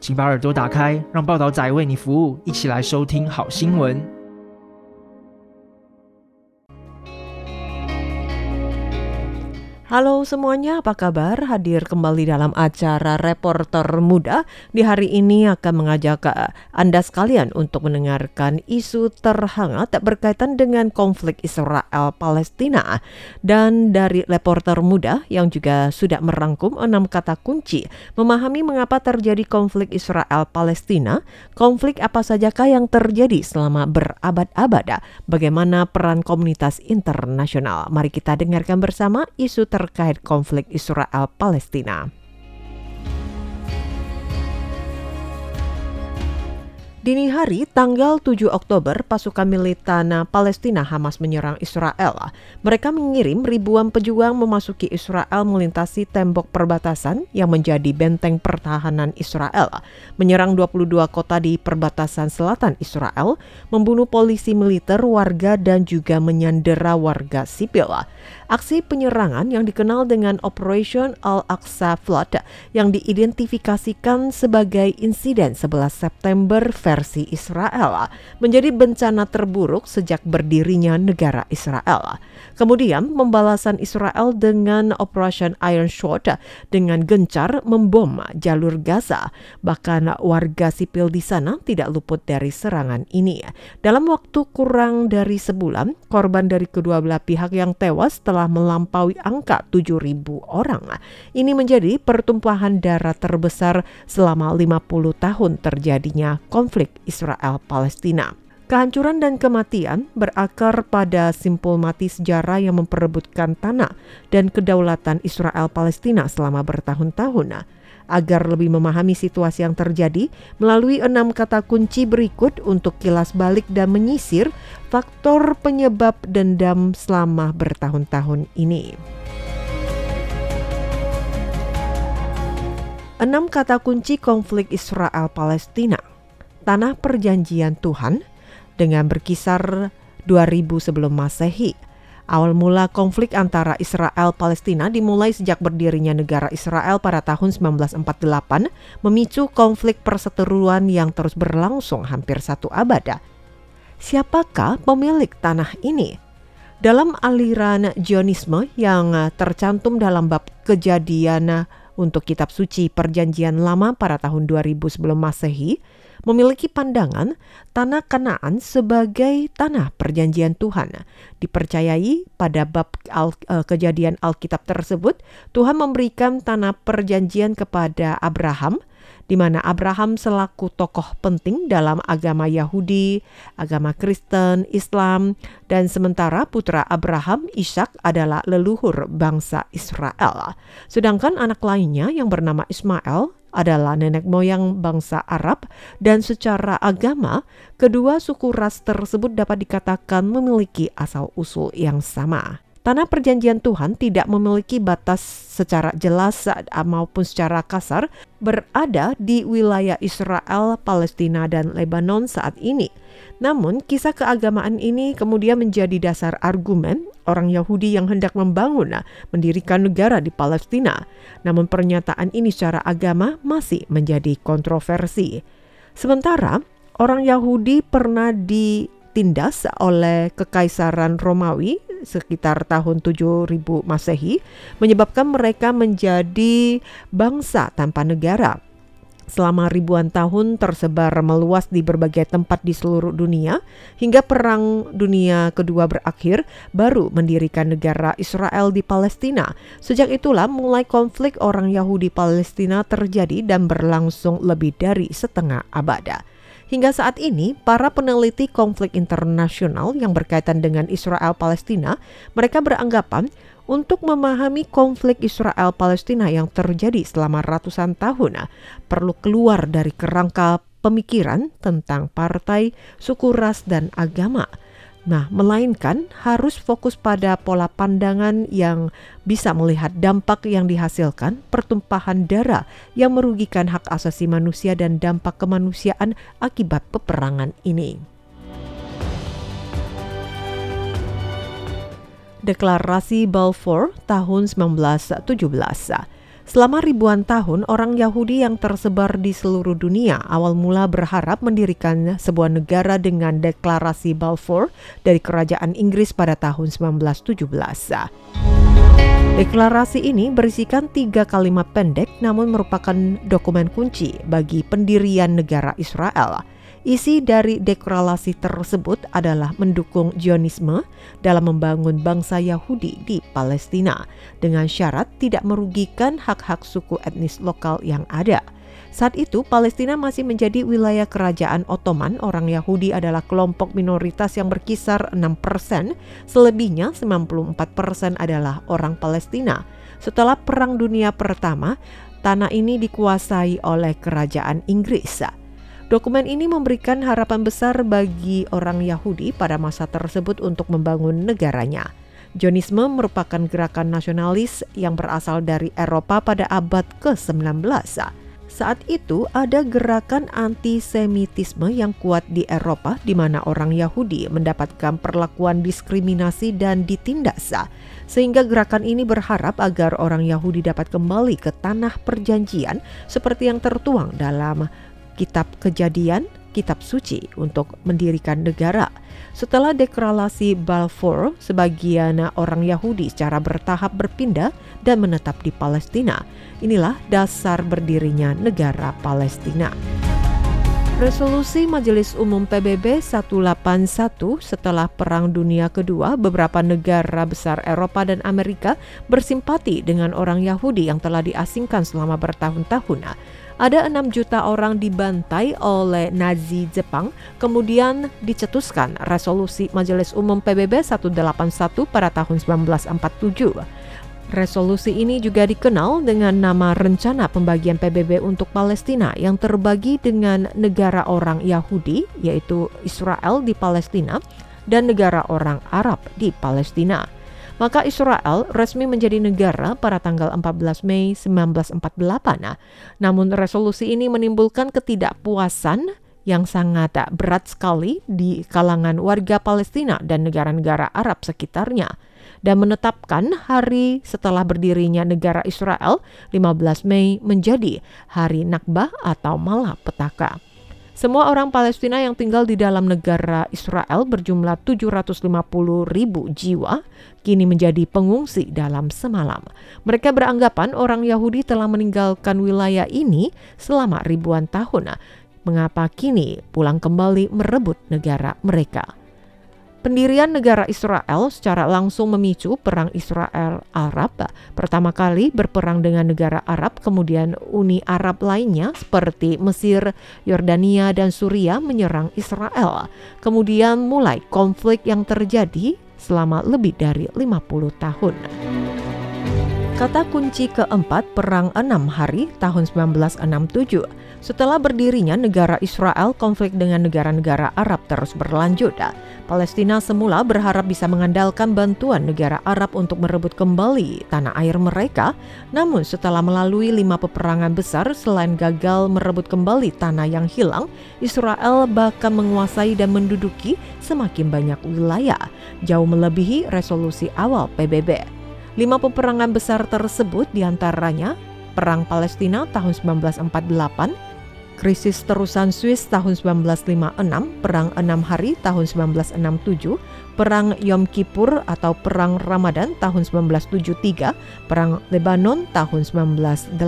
请把耳朵打开，让报道仔为你服务，一起来收听好新闻。Halo semuanya, apa kabar? Hadir kembali dalam acara Reporter Muda. Di hari ini akan mengajak eh, Anda sekalian untuk mendengarkan isu terhangat berkaitan dengan konflik Israel-Palestina. Dan dari Reporter Muda yang juga sudah merangkum enam kata kunci memahami mengapa terjadi konflik Israel-Palestina, konflik apa sajakah yang terjadi selama berabad-abad, bagaimana peran komunitas internasional. Mari kita dengarkan bersama isu terkait konflik Israel-Palestina. Dini hari tanggal 7 Oktober, pasukan militan Palestina Hamas menyerang Israel. Mereka mengirim ribuan pejuang memasuki Israel melintasi tembok perbatasan yang menjadi benteng pertahanan Israel. Menyerang 22 kota di perbatasan selatan Israel, membunuh polisi militer, warga dan juga menyandera warga sipil. Aksi penyerangan yang dikenal dengan Operation Al-Aqsa Flood yang diidentifikasikan sebagai insiden 11 September versi Israel menjadi bencana terburuk sejak berdirinya negara Israel. Kemudian pembalasan Israel dengan Operation Iron Sword dengan gencar membom jalur Gaza. Bahkan warga sipil di sana tidak luput dari serangan ini. Dalam waktu kurang dari sebulan, korban dari kedua belah pihak yang tewas telah melampaui angka 7.000 orang. Ini menjadi pertumpahan darah terbesar selama 50 tahun terjadinya konflik Israel-Palestina. Kehancuran dan kematian berakar pada simpul mati sejarah yang memperebutkan tanah dan kedaulatan Israel-Palestina selama bertahun-tahun. Agar lebih memahami situasi yang terjadi, melalui enam kata kunci berikut untuk kilas balik dan menyisir faktor penyebab dendam selama bertahun-tahun ini. Enam kata kunci konflik Israel-Palestina. Tanah perjanjian Tuhan dengan berkisar 2000 sebelum Masehi. Awal mula konflik antara Israel Palestina dimulai sejak berdirinya negara Israel pada tahun 1948, memicu konflik perseteruan yang terus berlangsung hampir satu abad. Siapakah pemilik tanah ini? Dalam aliran Zionisme yang tercantum dalam bab kejadian untuk kitab suci Perjanjian Lama pada tahun 2000 sebelum Masehi, memiliki pandangan tanah Kanaan sebagai tanah perjanjian Tuhan. Dipercayai pada bab al, uh, kejadian Alkitab tersebut, Tuhan memberikan tanah perjanjian kepada Abraham, di mana Abraham selaku tokoh penting dalam agama Yahudi, agama Kristen, Islam, dan sementara putra Abraham, Ishak adalah leluhur bangsa Israel. Sedangkan anak lainnya yang bernama Ismail adalah nenek moyang bangsa Arab dan secara agama kedua suku ras tersebut dapat dikatakan memiliki asal-usul yang sama. Tanah perjanjian Tuhan tidak memiliki batas secara jelas maupun secara kasar berada di wilayah Israel, Palestina, dan Lebanon saat ini. Namun, kisah keagamaan ini kemudian menjadi dasar argumen orang Yahudi yang hendak membangun mendirikan negara di Palestina. Namun pernyataan ini secara agama masih menjadi kontroversi. Sementara orang Yahudi pernah ditindas oleh kekaisaran Romawi sekitar tahun 7000 Masehi menyebabkan mereka menjadi bangsa tanpa negara selama ribuan tahun tersebar meluas di berbagai tempat di seluruh dunia hingga Perang Dunia Kedua berakhir baru mendirikan negara Israel di Palestina. Sejak itulah mulai konflik orang Yahudi Palestina terjadi dan berlangsung lebih dari setengah abad. Hingga saat ini, para peneliti konflik internasional yang berkaitan dengan Israel Palestina, mereka beranggapan untuk memahami konflik Israel Palestina yang terjadi selama ratusan tahun perlu keluar dari kerangka pemikiran tentang partai, suku ras, dan agama. Nah, melainkan harus fokus pada pola pandangan yang bisa melihat dampak yang dihasilkan, pertumpahan darah yang merugikan hak asasi manusia dan dampak kemanusiaan akibat peperangan ini. Deklarasi Balfour tahun 1917 Selama ribuan tahun, orang Yahudi yang tersebar di seluruh dunia awal mula berharap mendirikan sebuah negara dengan deklarasi Balfour dari kerajaan Inggris pada tahun 1917. Deklarasi ini berisikan tiga kalimat pendek namun merupakan dokumen kunci bagi pendirian negara Israel. Isi dari deklarasi tersebut adalah mendukung Zionisme dalam membangun bangsa Yahudi di Palestina dengan syarat tidak merugikan hak-hak suku etnis lokal yang ada. Saat itu Palestina masih menjadi wilayah kerajaan Ottoman. Orang Yahudi adalah kelompok minoritas yang berkisar 6%, selebihnya 94% adalah orang Palestina. Setelah Perang Dunia Pertama, tanah ini dikuasai oleh kerajaan Inggris. Dokumen ini memberikan harapan besar bagi orang Yahudi pada masa tersebut untuk membangun negaranya. Zionisme merupakan gerakan nasionalis yang berasal dari Eropa pada abad ke-19. Saat itu ada gerakan antisemitisme yang kuat di Eropa di mana orang Yahudi mendapatkan perlakuan diskriminasi dan ditindas. Sehingga gerakan ini berharap agar orang Yahudi dapat kembali ke tanah perjanjian seperti yang tertuang dalam kitab kejadian, kitab suci untuk mendirikan negara. Setelah deklarasi Balfour, sebagian orang Yahudi secara bertahap berpindah dan menetap di Palestina. Inilah dasar berdirinya negara Palestina. Resolusi Majelis Umum PBB 181 setelah Perang Dunia Kedua, beberapa negara besar Eropa dan Amerika bersimpati dengan orang Yahudi yang telah diasingkan selama bertahun-tahun ada 6 juta orang dibantai oleh Nazi Jepang, kemudian dicetuskan resolusi Majelis Umum PBB 181 pada tahun 1947. Resolusi ini juga dikenal dengan nama Rencana Pembagian PBB untuk Palestina yang terbagi dengan negara orang Yahudi, yaitu Israel di Palestina, dan negara orang Arab di Palestina maka Israel resmi menjadi negara pada tanggal 14 Mei 1948. Namun resolusi ini menimbulkan ketidakpuasan yang sangat berat sekali di kalangan warga Palestina dan negara-negara Arab sekitarnya dan menetapkan hari setelah berdirinya negara Israel 15 Mei menjadi hari Nakbah atau malapetaka. Semua orang Palestina yang tinggal di dalam negara Israel berjumlah 750 ribu jiwa kini menjadi pengungsi dalam semalam. Mereka beranggapan orang Yahudi telah meninggalkan wilayah ini selama ribuan tahun. Mengapa kini pulang kembali merebut negara mereka? Pendirian negara Israel secara langsung memicu perang Israel-Arab. Pertama kali berperang dengan negara Arab, kemudian Uni Arab lainnya seperti Mesir, Yordania, dan Suria menyerang Israel. Kemudian mulai konflik yang terjadi selama lebih dari 50 tahun. Kata kunci keempat Perang Enam Hari tahun 1967 setelah berdirinya negara Israel, konflik dengan negara-negara Arab terus berlanjut. Palestina semula berharap bisa mengandalkan bantuan negara Arab untuk merebut kembali tanah air mereka, namun setelah melalui lima peperangan besar selain gagal merebut kembali tanah yang hilang, Israel bahkan menguasai dan menduduki semakin banyak wilayah, jauh melebihi resolusi awal PBB. Lima peperangan besar tersebut di antaranya Perang Palestina tahun 1948, krisis terusan Swiss tahun 1956, Perang Enam Hari tahun 1967, Perang Yom Kippur atau Perang Ramadan tahun 1973, Perang Lebanon tahun 1982.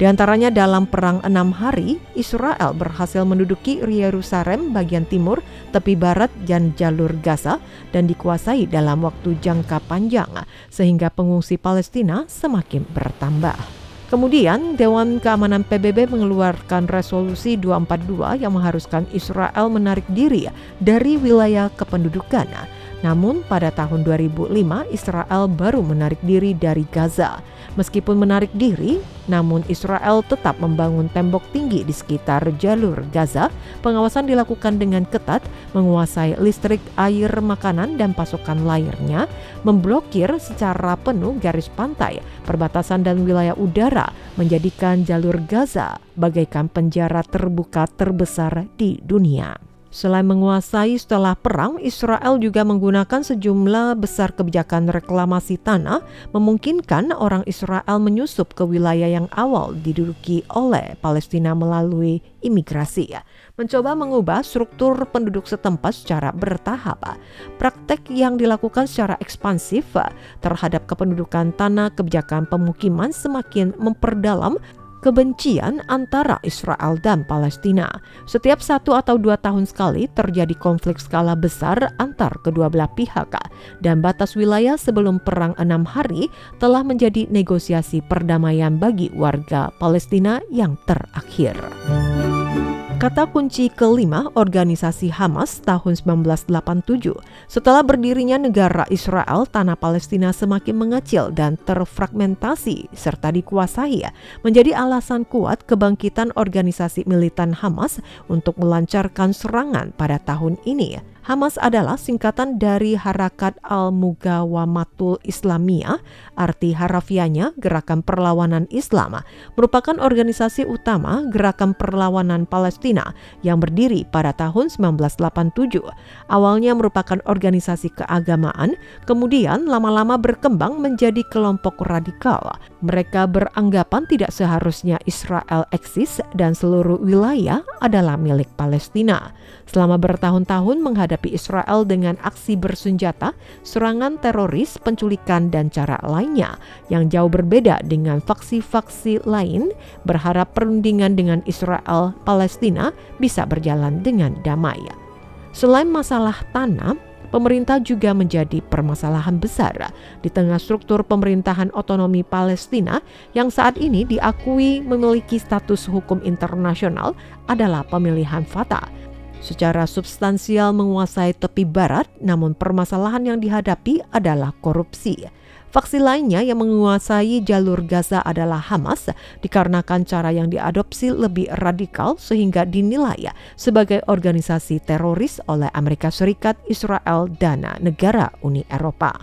Di antaranya dalam Perang Enam Hari, Israel berhasil menduduki Yerusalem bagian timur, tepi barat, dan jalur Gaza dan dikuasai dalam waktu jangka panjang sehingga pengungsi Palestina semakin bertambah. Kemudian Dewan Keamanan PBB mengeluarkan resolusi 242 yang mengharuskan Israel menarik diri dari wilayah kependudukan. Namun pada tahun 2005 Israel baru menarik diri dari Gaza. Meskipun menarik diri, namun Israel tetap membangun tembok tinggi di sekitar jalur Gaza. Pengawasan dilakukan dengan ketat, menguasai listrik, air, makanan, dan pasokan lainnya, memblokir secara penuh garis pantai, perbatasan dan wilayah udara, menjadikan jalur Gaza bagaikan penjara terbuka terbesar di dunia. Selain menguasai setelah perang, Israel juga menggunakan sejumlah besar kebijakan reklamasi tanah, memungkinkan orang Israel menyusup ke wilayah yang awal diduduki oleh Palestina melalui imigrasi. Mencoba mengubah struktur penduduk setempat secara bertahap. Praktek yang dilakukan secara ekspansif terhadap kependudukan tanah kebijakan pemukiman semakin memperdalam kebencian antara Israel dan Palestina. Setiap satu atau dua tahun sekali terjadi konflik skala besar antar kedua belah pihak dan batas wilayah sebelum perang enam hari telah menjadi negosiasi perdamaian bagi warga Palestina yang terakhir. Kata kunci kelima organisasi Hamas tahun 1987. Setelah berdirinya negara Israel, tanah Palestina semakin mengecil dan terfragmentasi serta dikuasai menjadi alasan kuat kebangkitan organisasi militan Hamas untuk melancarkan serangan pada tahun ini. Hamas adalah singkatan dari Harakat Al-Mugawamatul Islamiyah, arti harafianya Gerakan Perlawanan Islam, merupakan organisasi utama Gerakan Perlawanan Palestina yang berdiri pada tahun 1987. Awalnya merupakan organisasi keagamaan, kemudian lama-lama berkembang menjadi kelompok radikal. Mereka beranggapan tidak seharusnya Israel eksis dan seluruh wilayah adalah milik Palestina. Selama bertahun-tahun menghadapi Israel dengan aksi bersenjata, serangan teroris, penculikan, dan cara lainnya yang jauh berbeda dengan faksi-faksi lain, berharap perundingan dengan Israel Palestina bisa berjalan dengan damai. Selain masalah tanah, pemerintah juga menjadi permasalahan besar di tengah struktur pemerintahan otonomi Palestina yang saat ini diakui memiliki status hukum internasional adalah pemilihan Fatah secara substansial menguasai tepi barat, namun permasalahan yang dihadapi adalah korupsi. Faksi lainnya yang menguasai jalur Gaza adalah Hamas dikarenakan cara yang diadopsi lebih radikal sehingga dinilai sebagai organisasi teroris oleh Amerika Serikat, Israel, dan negara Uni Eropa.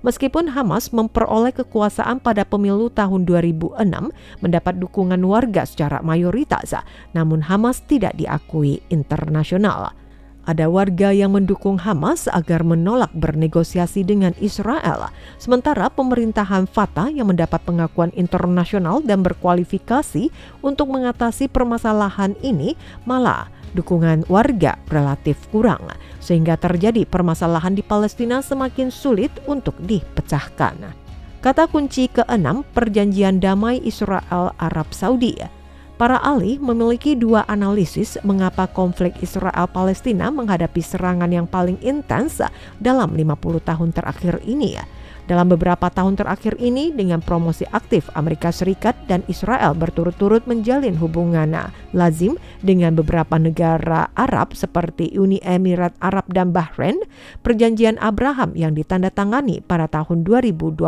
Meskipun Hamas memperoleh kekuasaan pada pemilu tahun 2006 mendapat dukungan warga secara mayoritas, namun Hamas tidak diakui internasional. Ada warga yang mendukung Hamas agar menolak bernegosiasi dengan Israel, sementara pemerintahan Fatah yang mendapat pengakuan internasional dan berkualifikasi untuk mengatasi permasalahan ini malah dukungan warga relatif kurang, sehingga terjadi permasalahan di Palestina semakin sulit untuk dipecahkan. Kata kunci keenam, perjanjian damai Israel Arab Saudi. Para ahli memiliki dua analisis mengapa konflik Israel-Palestina menghadapi serangan yang paling intens dalam 50 tahun terakhir ini dalam beberapa tahun terakhir ini dengan promosi aktif Amerika Serikat dan Israel berturut-turut menjalin hubungan lazim dengan beberapa negara Arab seperti Uni Emirat Arab dan Bahrain, perjanjian Abraham yang ditandatangani pada tahun 2020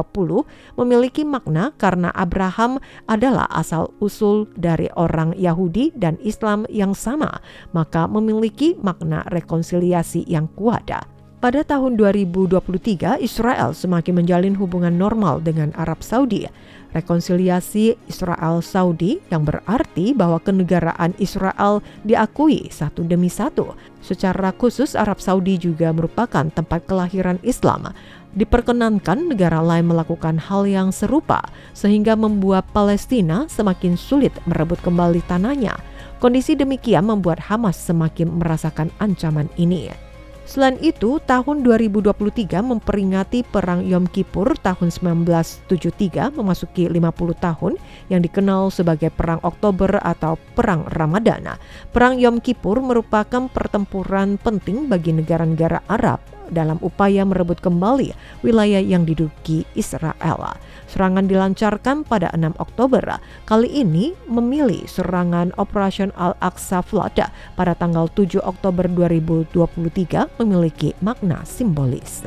memiliki makna karena Abraham adalah asal usul dari orang Yahudi dan Islam yang sama, maka memiliki makna rekonsiliasi yang kuat. Pada tahun 2023, Israel semakin menjalin hubungan normal dengan Arab Saudi. Rekonsiliasi Israel-Saudi yang berarti bahwa kenegaraan Israel diakui satu demi satu. Secara khusus Arab Saudi juga merupakan tempat kelahiran Islam. Diperkenankan negara lain melakukan hal yang serupa sehingga membuat Palestina semakin sulit merebut kembali tanahnya. Kondisi demikian membuat Hamas semakin merasakan ancaman ini. Selain itu, tahun 2023 memperingati Perang Yom Kippur tahun 1973 memasuki 50 tahun yang dikenal sebagai Perang Oktober atau Perang Ramadana. Perang Yom Kippur merupakan pertempuran penting bagi negara-negara Arab dalam upaya merebut kembali wilayah yang diduduki Israel. Serangan dilancarkan pada 6 Oktober. Kali ini memilih serangan Operation Al-Aqsa Flood pada tanggal 7 Oktober 2023 memiliki makna simbolis.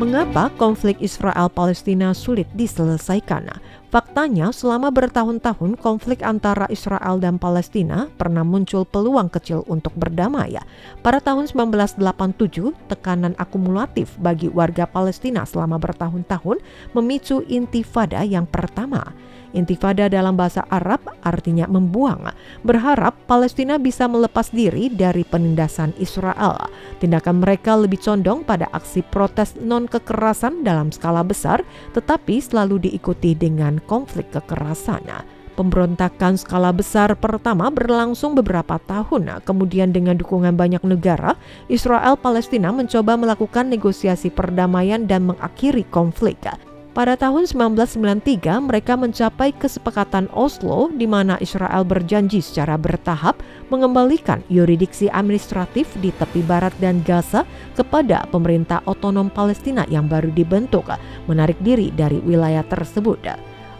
Mengapa konflik Israel-Palestina sulit diselesaikan? Faktanya, selama bertahun-tahun konflik antara Israel dan Palestina pernah muncul peluang kecil untuk berdamai. Pada tahun 1987, tekanan akumulatif bagi warga Palestina selama bertahun-tahun memicu intifada yang pertama. Intifada dalam bahasa Arab artinya membuang, berharap Palestina bisa melepas diri dari penindasan Israel. Tindakan mereka lebih condong pada aksi protes non-kekerasan dalam skala besar, tetapi selalu diikuti dengan konflik kekerasan. Pemberontakan skala besar pertama berlangsung beberapa tahun. Kemudian dengan dukungan banyak negara, Israel Palestina mencoba melakukan negosiasi perdamaian dan mengakhiri konflik. Pada tahun 1993, mereka mencapai kesepakatan Oslo di mana Israel berjanji secara bertahap mengembalikan yuridiksi administratif di tepi barat dan Gaza kepada pemerintah otonom Palestina yang baru dibentuk, menarik diri dari wilayah tersebut.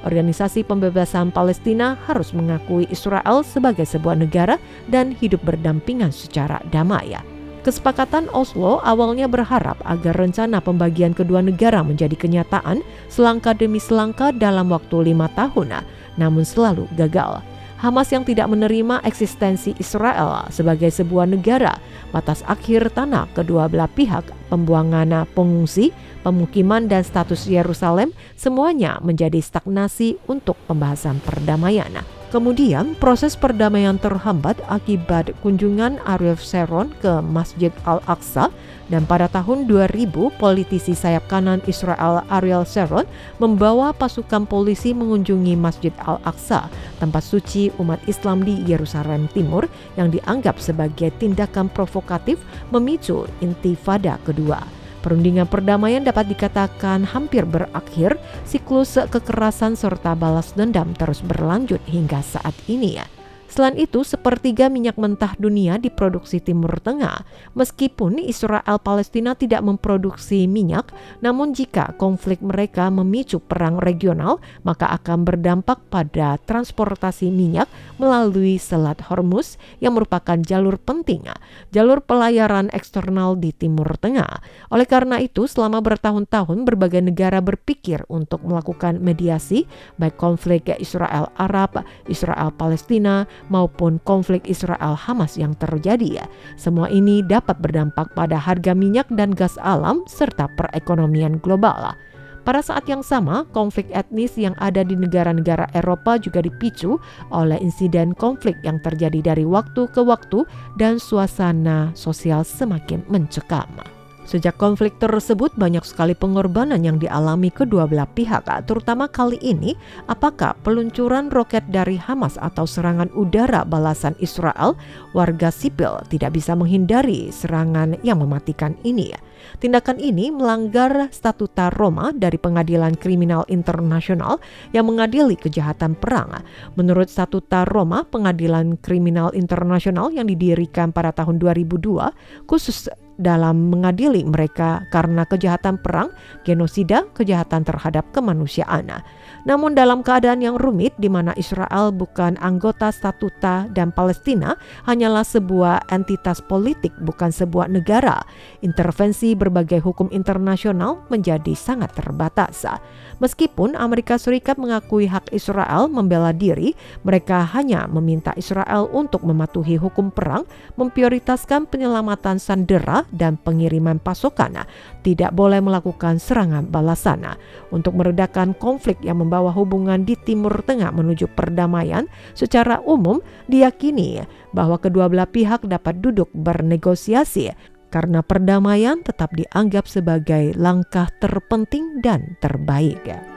Organisasi Pembebasan Palestina harus mengakui Israel sebagai sebuah negara dan hidup berdampingan secara damai. Kesepakatan Oslo awalnya berharap agar rencana pembagian kedua negara menjadi kenyataan selangkah demi selangkah dalam waktu lima tahun, namun selalu gagal. Hamas yang tidak menerima eksistensi Israel sebagai sebuah negara, batas akhir tanah kedua belah pihak, pembuangan pengungsi, pemukiman dan status Yerusalem semuanya menjadi stagnasi untuk pembahasan perdamaian. Kemudian proses perdamaian terhambat akibat kunjungan Ariel Sharon ke Masjid Al-Aqsa dan pada tahun 2000 politisi sayap kanan Israel Ariel Sharon membawa pasukan polisi mengunjungi Masjid Al-Aqsa, tempat suci umat Islam di Yerusalem Timur yang dianggap sebagai tindakan provokatif memicu intifada kedua. Perundingan perdamaian dapat dikatakan hampir berakhir, siklus kekerasan serta balas dendam terus berlanjut hingga saat ini ya. Selain itu, sepertiga minyak mentah dunia diproduksi Timur Tengah. Meskipun Israel Palestina tidak memproduksi minyak, namun jika konflik mereka memicu perang regional, maka akan berdampak pada transportasi minyak melalui Selat Hormuz yang merupakan jalur penting, jalur pelayaran eksternal di Timur Tengah. Oleh karena itu, selama bertahun-tahun berbagai negara berpikir untuk melakukan mediasi baik konflik Israel Arab, Israel Palestina, maupun konflik Israel Hamas yang terjadi ya. Semua ini dapat berdampak pada harga minyak dan gas alam serta perekonomian global. Pada saat yang sama, konflik etnis yang ada di negara-negara Eropa juga dipicu oleh insiden konflik yang terjadi dari waktu ke waktu dan suasana sosial semakin mencekam. Sejak konflik tersebut banyak sekali pengorbanan yang dialami kedua belah pihak, terutama kali ini apakah peluncuran roket dari Hamas atau serangan udara balasan Israel warga sipil tidak bisa menghindari serangan yang mematikan ini. Tindakan ini melanggar statuta Roma dari Pengadilan Kriminal Internasional yang mengadili kejahatan perang. Menurut statuta Roma, Pengadilan Kriminal Internasional yang didirikan pada tahun 2002 khusus dalam mengadili mereka karena kejahatan perang, genosida, kejahatan terhadap kemanusiaan. Namun dalam keadaan yang rumit di mana Israel bukan anggota statuta dan Palestina hanyalah sebuah entitas politik bukan sebuah negara, intervensi berbagai hukum internasional menjadi sangat terbatas. Meskipun Amerika Serikat mengakui hak Israel membela diri, mereka hanya meminta Israel untuk mematuhi hukum perang, memprioritaskan penyelamatan sandera dan pengiriman pasukan, tidak boleh melakukan serangan balasan. Untuk meredakan konflik yang membawa hubungan di Timur Tengah menuju perdamaian, secara umum diyakini bahwa kedua belah pihak dapat duduk bernegosiasi karena perdamaian tetap dianggap sebagai langkah terpenting dan terbaik.